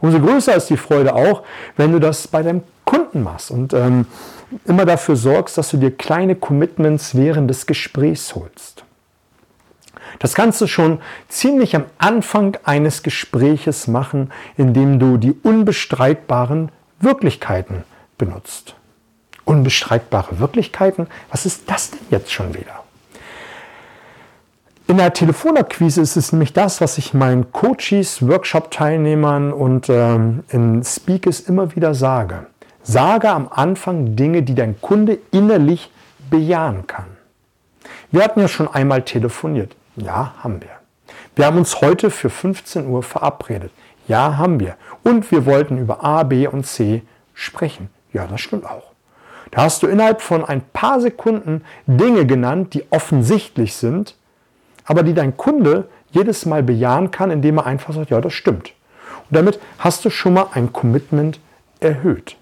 Umso größer ist die Freude auch, wenn du das bei deinem Kunden machst und ähm, immer dafür sorgst, dass du dir kleine Commitments während des Gesprächs holst. Das kannst du schon ziemlich am Anfang eines Gespräches machen, indem du die unbestreitbaren Wirklichkeiten benutzt. Unbestreitbare Wirklichkeiten? Was ist das denn jetzt schon wieder? In der Telefonakquise ist es nämlich das, was ich meinen Coaches, Workshop-Teilnehmern und ähm, in Speakers immer wieder sage. Sage am Anfang Dinge, die dein Kunde innerlich bejahen kann. Wir hatten ja schon einmal telefoniert. Ja, haben wir. Wir haben uns heute für 15 Uhr verabredet. Ja, haben wir. Und wir wollten über A, B und C sprechen. Ja, das stimmt auch. Da hast du innerhalb von ein paar Sekunden Dinge genannt, die offensichtlich sind, aber die dein Kunde jedes Mal bejahen kann, indem er einfach sagt, ja, das stimmt. Und damit hast du schon mal ein Commitment erhöht.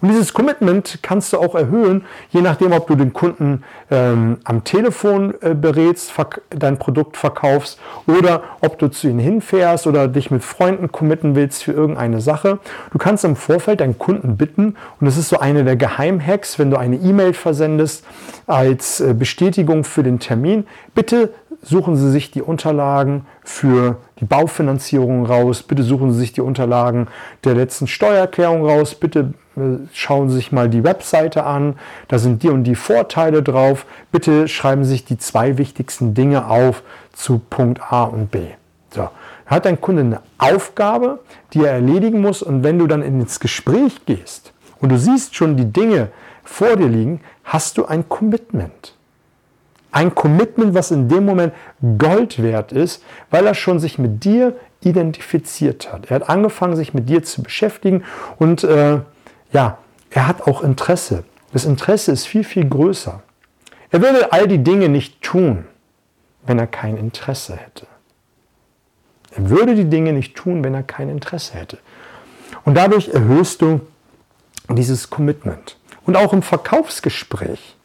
Und dieses Commitment kannst du auch erhöhen, je nachdem, ob du den Kunden ähm, am Telefon äh, berätst, dein Produkt verkaufst oder ob du zu ihnen hinfährst oder dich mit Freunden committen willst für irgendeine Sache. Du kannst im Vorfeld deinen Kunden bitten, und das ist so eine der Geheimhacks, wenn du eine E-Mail versendest als äh, Bestätigung für den Termin, bitte suchen Sie sich die Unterlagen für die Baufinanzierung raus, bitte suchen Sie sich die Unterlagen der letzten Steuererklärung raus, bitte äh, schauen Sie sich mal die Webseite an, da sind die und die Vorteile drauf, bitte schreiben Sie sich die zwei wichtigsten Dinge auf zu Punkt A und B. So. Hat dein Kunde eine Aufgabe, die er erledigen muss und wenn du dann ins Gespräch gehst und du siehst schon die Dinge vor dir liegen, hast du ein Commitment. Ein Commitment, was in dem Moment Gold wert ist, weil er schon sich mit dir identifiziert hat. Er hat angefangen, sich mit dir zu beschäftigen und äh, ja, er hat auch Interesse. Das Interesse ist viel, viel größer. Er würde all die Dinge nicht tun, wenn er kein Interesse hätte. Er würde die Dinge nicht tun, wenn er kein Interesse hätte. Und dadurch erhöhst du dieses Commitment. Und auch im Verkaufsgespräch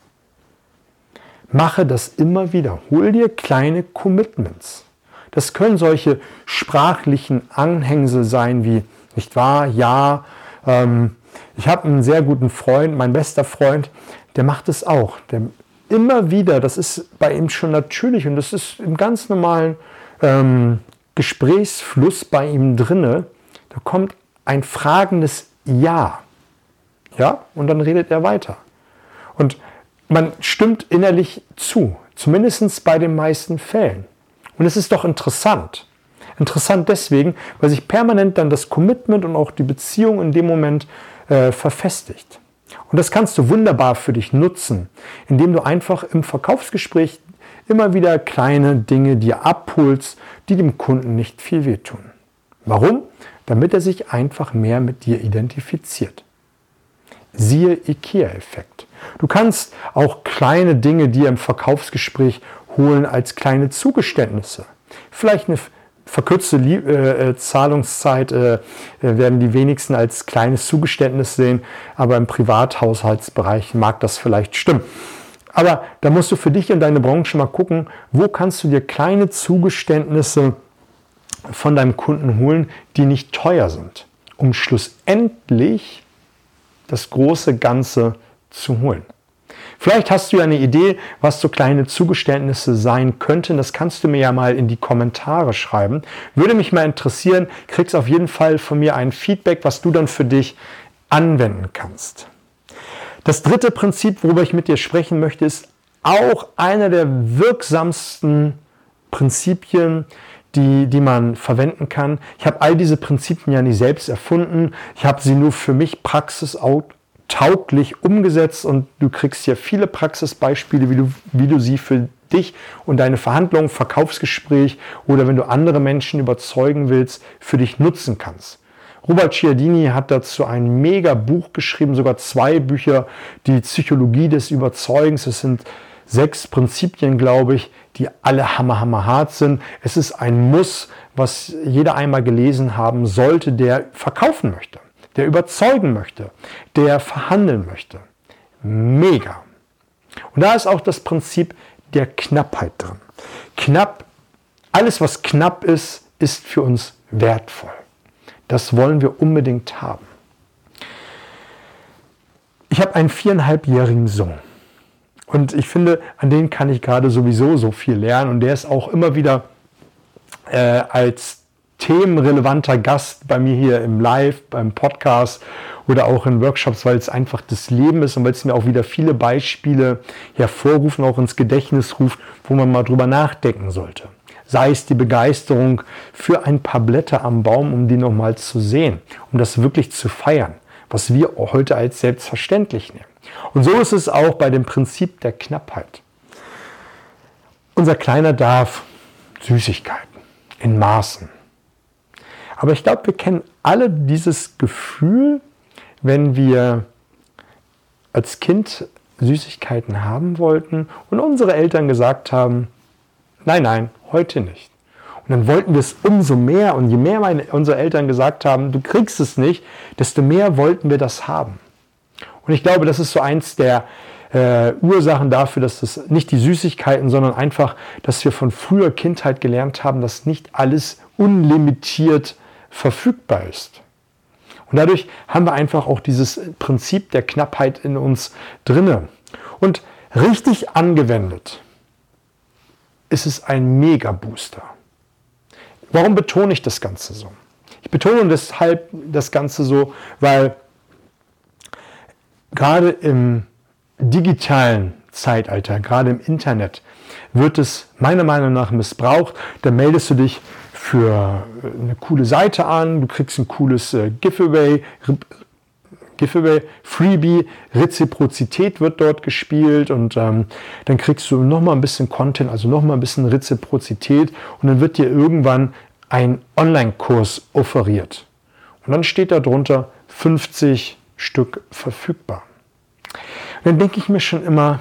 Mache das immer wieder. Hol dir kleine Commitments. Das können solche sprachlichen Anhängsel sein wie, nicht wahr, ja. Ähm, ich habe einen sehr guten Freund, mein bester Freund, der macht es auch. Der immer wieder, das ist bei ihm schon natürlich und das ist im ganz normalen ähm, Gesprächsfluss bei ihm drinne. Da kommt ein fragendes Ja. Ja, und dann redet er weiter. Und man stimmt innerlich zu, zumindest bei den meisten Fällen. Und es ist doch interessant. Interessant deswegen, weil sich permanent dann das Commitment und auch die Beziehung in dem Moment äh, verfestigt. Und das kannst du wunderbar für dich nutzen, indem du einfach im Verkaufsgespräch immer wieder kleine Dinge dir abholst, die dem Kunden nicht viel wehtun. Warum? Damit er sich einfach mehr mit dir identifiziert. Siehe IKEA-Effekt. Du kannst auch kleine Dinge dir im Verkaufsgespräch holen als kleine Zugeständnisse. Vielleicht eine verkürzte äh, äh, Zahlungszeit äh, werden die wenigsten als kleines Zugeständnis sehen, aber im Privathaushaltsbereich mag das vielleicht stimmen. Aber da musst du für dich und deine Branche mal gucken, wo kannst du dir kleine Zugeständnisse von deinem Kunden holen, die nicht teuer sind, um schlussendlich das große Ganze zu holen. Vielleicht hast du ja eine Idee, was so kleine Zugeständnisse sein könnten. Das kannst du mir ja mal in die Kommentare schreiben. Würde mich mal interessieren, kriegst auf jeden Fall von mir ein Feedback, was du dann für dich anwenden kannst. Das dritte Prinzip, worüber ich mit dir sprechen möchte, ist auch einer der wirksamsten Prinzipien, die, die man verwenden kann. Ich habe all diese Prinzipien ja nicht selbst erfunden. Ich habe sie nur für mich praxistauglich umgesetzt und du kriegst ja viele Praxisbeispiele, wie du, wie du sie für dich und deine Verhandlungen, Verkaufsgespräch oder wenn du andere Menschen überzeugen willst, für dich nutzen kannst. Robert Cialdini hat dazu ein mega Buch geschrieben, sogar zwei Bücher, die Psychologie des Überzeugens. Es sind sechs Prinzipien, glaube ich, die alle hammer, hammer hart sind. Es ist ein Muss, was jeder einmal gelesen haben sollte, der verkaufen möchte, der überzeugen möchte, der verhandeln möchte. Mega. Und da ist auch das Prinzip der Knappheit drin. Knapp, alles was knapp ist, ist für uns wertvoll. Das wollen wir unbedingt haben. Ich habe einen viereinhalbjährigen Sohn. Und ich finde, an den kann ich gerade sowieso so viel lernen. Und der ist auch immer wieder äh, als themenrelevanter Gast bei mir hier im Live, beim Podcast oder auch in Workshops, weil es einfach das Leben ist und weil es mir auch wieder viele Beispiele hervorrufen, auch ins Gedächtnis ruft, wo man mal drüber nachdenken sollte. Sei es die Begeisterung für ein paar Blätter am Baum, um die nochmal zu sehen, um das wirklich zu feiern, was wir heute als selbstverständlich nehmen. Und so ist es auch bei dem Prinzip der Knappheit. Unser Kleiner darf Süßigkeiten in Maßen aber ich glaube, wir kennen alle dieses Gefühl, wenn wir als Kind Süßigkeiten haben wollten und unsere Eltern gesagt haben, nein, nein, heute nicht. Und dann wollten wir es umso mehr und je mehr meine, unsere Eltern gesagt haben, du kriegst es nicht, desto mehr wollten wir das haben. Und ich glaube, das ist so eins der äh, Ursachen dafür, dass das nicht die Süßigkeiten, sondern einfach, dass wir von früher Kindheit gelernt haben, dass nicht alles unlimitiert verfügbar ist. Und dadurch haben wir einfach auch dieses Prinzip der Knappheit in uns drinne. Und richtig angewendet ist es ein Mega-Booster. Warum betone ich das Ganze so? Ich betone deshalb das Ganze so, weil gerade im digitalen Zeitalter, gerade im Internet, wird es meiner Meinung nach missbraucht. Da meldest du dich für eine coole Seite an, du kriegst ein cooles äh, Giveaway, Giveaway, Freebie, Reziprozität wird dort gespielt und ähm, dann kriegst du nochmal ein bisschen Content, also nochmal ein bisschen Reziprozität und dann wird dir irgendwann ein Online-Kurs offeriert. Und dann steht da drunter 50 Stück verfügbar. Und dann denke ich mir schon immer,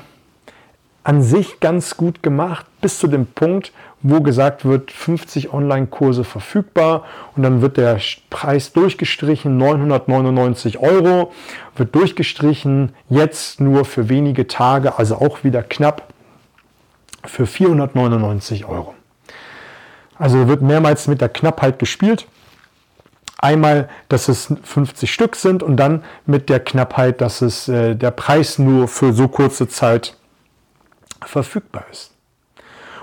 an sich ganz gut gemacht, bis zu dem Punkt, wo gesagt wird, 50 Online-Kurse verfügbar und dann wird der Preis durchgestrichen, 999 Euro, wird durchgestrichen, jetzt nur für wenige Tage, also auch wieder knapp für 499 Euro. Also wird mehrmals mit der Knappheit gespielt. Einmal, dass es 50 Stück sind und dann mit der Knappheit, dass es äh, der Preis nur für so kurze Zeit verfügbar ist.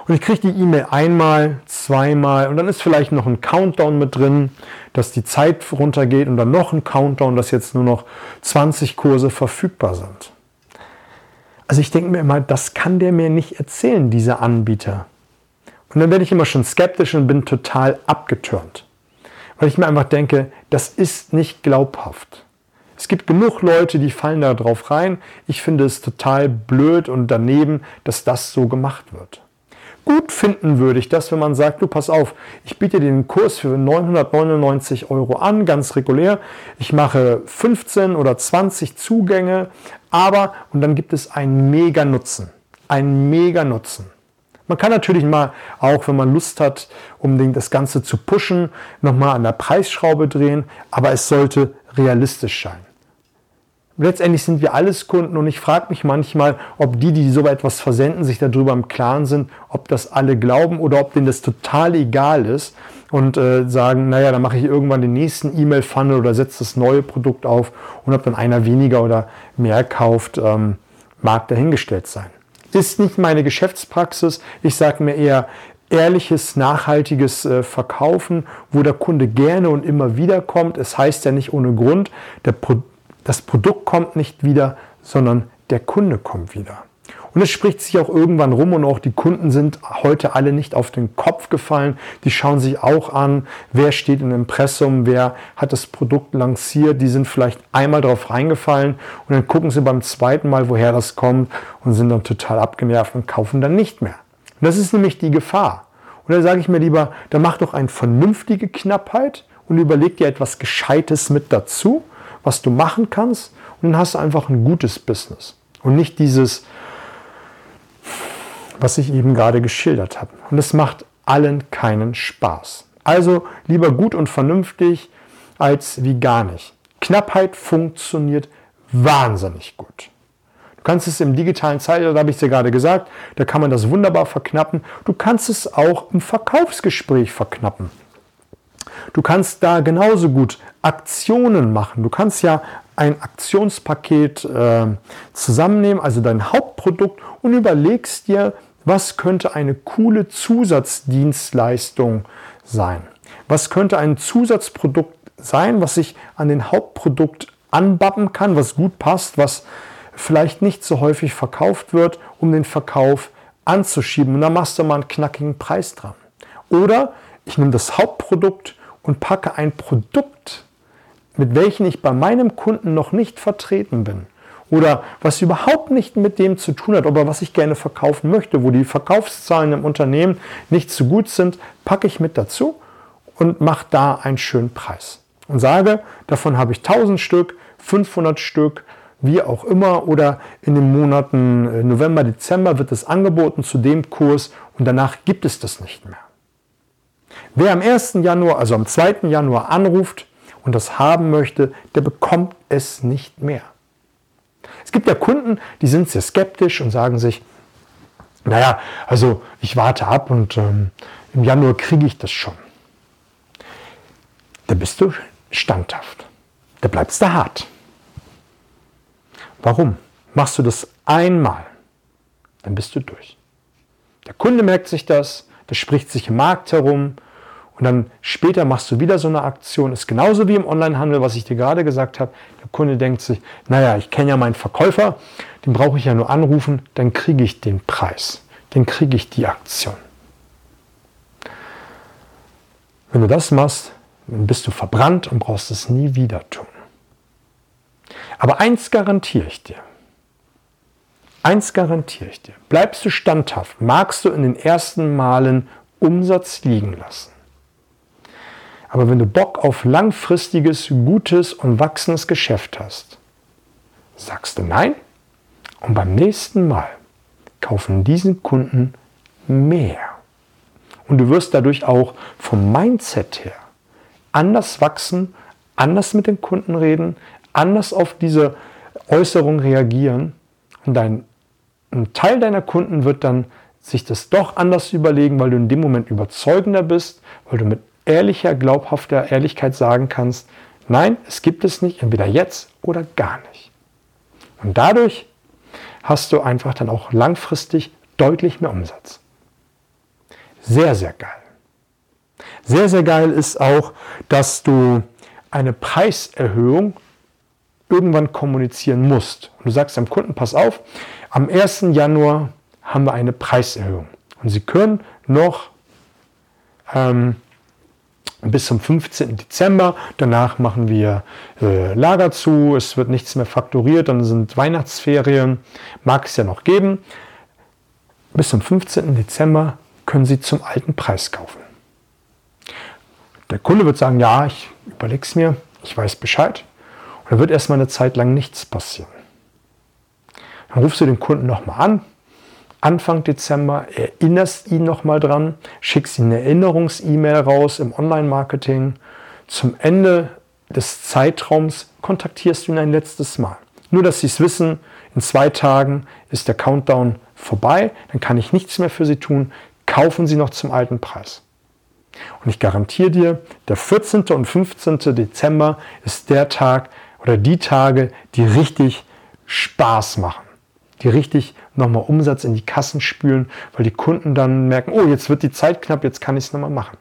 Und ich kriege die E-Mail einmal, zweimal und dann ist vielleicht noch ein Countdown mit drin, dass die Zeit runtergeht und dann noch ein Countdown, dass jetzt nur noch 20 Kurse verfügbar sind. Also ich denke mir immer, das kann der mir nicht erzählen, dieser Anbieter. Und dann werde ich immer schon skeptisch und bin total abgetürnt. Weil ich mir einfach denke, das ist nicht glaubhaft. Es gibt genug Leute, die fallen da drauf rein. Ich finde es total blöd und daneben, dass das so gemacht wird. Gut finden würde ich das, wenn man sagt, du pass auf, ich biete den Kurs für 999 Euro an, ganz regulär. Ich mache 15 oder 20 Zugänge, aber, und dann gibt es einen mega Nutzen. Einen mega Nutzen. Man kann natürlich mal, auch wenn man Lust hat, um das Ganze zu pushen, nochmal an der Preisschraube drehen, aber es sollte realistisch sein. Letztendlich sind wir alles Kunden und ich frage mich manchmal, ob die, die so etwas versenden, sich darüber im Klaren sind, ob das alle glauben oder ob denen das total egal ist und äh, sagen, naja, dann mache ich irgendwann den nächsten E-Mail-Funnel oder setze das neue Produkt auf und ob dann einer weniger oder mehr kauft, ähm, mag dahingestellt sein. Ist nicht meine Geschäftspraxis. Ich sage mir eher, ehrliches, nachhaltiges äh, Verkaufen, wo der Kunde gerne und immer wieder kommt. Es heißt ja nicht ohne Grund, Pro das Produkt kommt nicht wieder, sondern der Kunde kommt wieder. Und es spricht sich auch irgendwann rum und auch die Kunden sind heute alle nicht auf den Kopf gefallen. Die schauen sich auch an, wer steht im Impressum, wer hat das Produkt lanciert. Die sind vielleicht einmal drauf reingefallen und dann gucken sie beim zweiten Mal, woher das kommt und sind dann total abgenervt und kaufen dann nicht mehr. Und das ist nämlich die Gefahr. Und da sage ich mir lieber, da mach doch eine vernünftige Knappheit und überleg dir etwas Gescheites mit dazu was du machen kannst und dann hast du einfach ein gutes Business und nicht dieses, was ich eben gerade geschildert habe. Und es macht allen keinen Spaß. Also lieber gut und vernünftig als wie gar nicht. Knappheit funktioniert wahnsinnig gut. Du kannst es im digitalen Zeitalter, da habe ich es dir gerade gesagt, da kann man das wunderbar verknappen. Du kannst es auch im Verkaufsgespräch verknappen. Du kannst da genauso gut Aktionen machen. Du kannst ja ein Aktionspaket äh, zusammennehmen, also dein Hauptprodukt und überlegst dir, was könnte eine coole Zusatzdienstleistung sein? Was könnte ein Zusatzprodukt sein, was ich an den Hauptprodukt anbappen kann, was gut passt, was vielleicht nicht so häufig verkauft wird, um den Verkauf anzuschieben. Und da machst du mal einen knackigen Preis dran. Oder ich nehme das Hauptprodukt und packe ein Produkt, mit welchem ich bei meinem Kunden noch nicht vertreten bin. Oder was überhaupt nicht mit dem zu tun hat, aber was ich gerne verkaufen möchte, wo die Verkaufszahlen im Unternehmen nicht so gut sind, packe ich mit dazu und mache da einen schönen Preis. Und sage, davon habe ich 1000 Stück, 500 Stück, wie auch immer, oder in den Monaten äh, November, Dezember wird es angeboten zu dem Kurs und danach gibt es das nicht mehr. Wer am 1. Januar, also am 2. Januar anruft und das haben möchte, der bekommt es nicht mehr. Es gibt ja Kunden, die sind sehr skeptisch und sagen sich, naja, also ich warte ab und ähm, im Januar kriege ich das schon. Da bist du standhaft. Da bleibst du hart. Warum? Machst du das einmal, dann bist du durch. Der Kunde merkt sich das, das spricht sich im Markt herum und dann später machst du wieder so eine Aktion. Ist genauso wie im Onlinehandel, was ich dir gerade gesagt habe. Der Kunde denkt sich, naja, ich kenne ja meinen Verkäufer, den brauche ich ja nur anrufen, dann kriege ich den Preis, dann kriege ich die Aktion. Wenn du das machst, dann bist du verbrannt und brauchst es nie wieder tun. Aber eins garantiere ich dir. Eins garantiere ich dir. Bleibst du standhaft, magst du in den ersten Malen Umsatz liegen lassen. Aber wenn du Bock auf langfristiges, gutes und wachsendes Geschäft hast, sagst du nein und beim nächsten Mal kaufen diesen Kunden mehr. Und du wirst dadurch auch vom Mindset her anders wachsen, anders mit den Kunden reden, anders auf diese Äußerung reagieren. Und dein, ein Teil deiner Kunden wird dann sich das doch anders überlegen, weil du in dem Moment überzeugender bist, weil du mit ehrlicher, glaubhafter Ehrlichkeit sagen kannst, nein, es gibt es nicht, entweder jetzt oder gar nicht. Und dadurch hast du einfach dann auch langfristig deutlich mehr Umsatz. Sehr, sehr geil. Sehr, sehr geil ist auch, dass du eine Preiserhöhung irgendwann kommunizieren musst. Und du sagst dem Kunden, pass auf, am 1. Januar haben wir eine Preiserhöhung. Und sie können noch ähm, bis zum 15. Dezember. Danach machen wir äh, Lager zu, es wird nichts mehr fakturiert, dann sind Weihnachtsferien, mag es ja noch geben. Bis zum 15. Dezember können Sie zum alten Preis kaufen. Der Kunde wird sagen, ja, ich überlege es mir, ich weiß Bescheid. Und da wird erstmal eine Zeit lang nichts passieren. Dann rufst du den Kunden nochmal an, Anfang Dezember, erinnerst ihn nochmal dran, schickst ihm eine Erinnerungs-E-Mail raus im Online-Marketing. Zum Ende des Zeitraums kontaktierst du ihn ein letztes Mal. Nur, dass sie es wissen, in zwei Tagen ist der Countdown vorbei, dann kann ich nichts mehr für sie tun. Kaufen Sie noch zum alten Preis. Und ich garantiere dir, der 14. und 15. Dezember ist der Tag oder die Tage, die richtig Spaß machen, die richtig nochmal Umsatz in die Kassen spülen, weil die Kunden dann merken, oh, jetzt wird die Zeit knapp, jetzt kann ich es nochmal machen.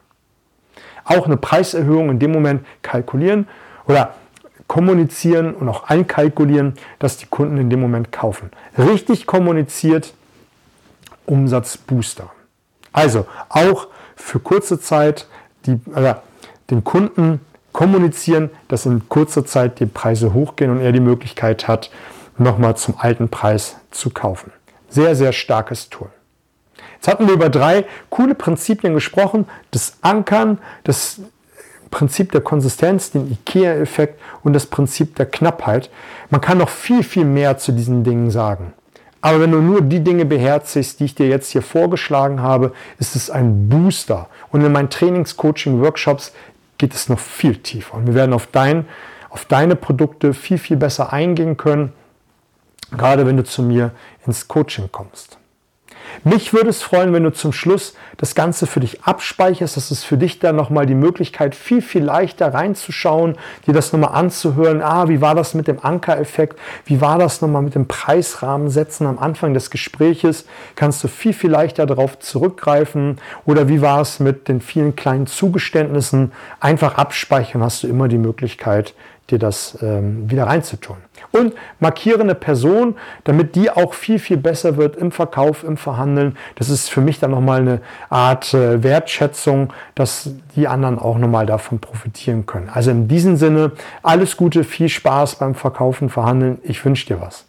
Auch eine Preiserhöhung in dem Moment kalkulieren oder kommunizieren und auch einkalkulieren, dass die Kunden in dem Moment kaufen. Richtig kommuniziert, Umsatzbooster. Also auch für kurze Zeit die, äh, den Kunden kommunizieren, dass in kurzer Zeit die Preise hochgehen und er die Möglichkeit hat, nochmal zum alten Preis zu kaufen. Sehr, sehr starkes Tool. Jetzt hatten wir über drei coole Prinzipien gesprochen. Das Ankern, das Prinzip der Konsistenz, den IKEA-Effekt und das Prinzip der Knappheit. Man kann noch viel, viel mehr zu diesen Dingen sagen. Aber wenn du nur die Dinge beherzigst, die ich dir jetzt hier vorgeschlagen habe, ist es ein Booster. Und in meinen Trainings, Coaching, Workshops geht es noch viel tiefer. Und wir werden auf, dein, auf deine Produkte viel, viel besser eingehen können, gerade wenn du zu mir ins Coaching kommst. Mich würde es freuen, wenn du zum Schluss das Ganze für dich abspeicherst. Das ist für dich dann nochmal die Möglichkeit, viel, viel leichter reinzuschauen, dir das nochmal anzuhören. Ah, wie war das mit dem Ankereffekt? Wie war das nochmal mit dem Preisrahmen setzen am Anfang des Gespräches? Kannst du viel, viel leichter darauf zurückgreifen? Oder wie war es mit den vielen kleinen Zugeständnissen? Einfach abspeichern, hast du immer die Möglichkeit, dir das ähm, wieder reinzutun. Und markiere eine Person, damit die auch viel, viel besser wird im Verkauf, im Verhandeln. Das ist für mich dann nochmal eine Art äh, Wertschätzung, dass die anderen auch nochmal davon profitieren können. Also in diesem Sinne, alles Gute, viel Spaß beim Verkaufen, Verhandeln. Ich wünsche dir was.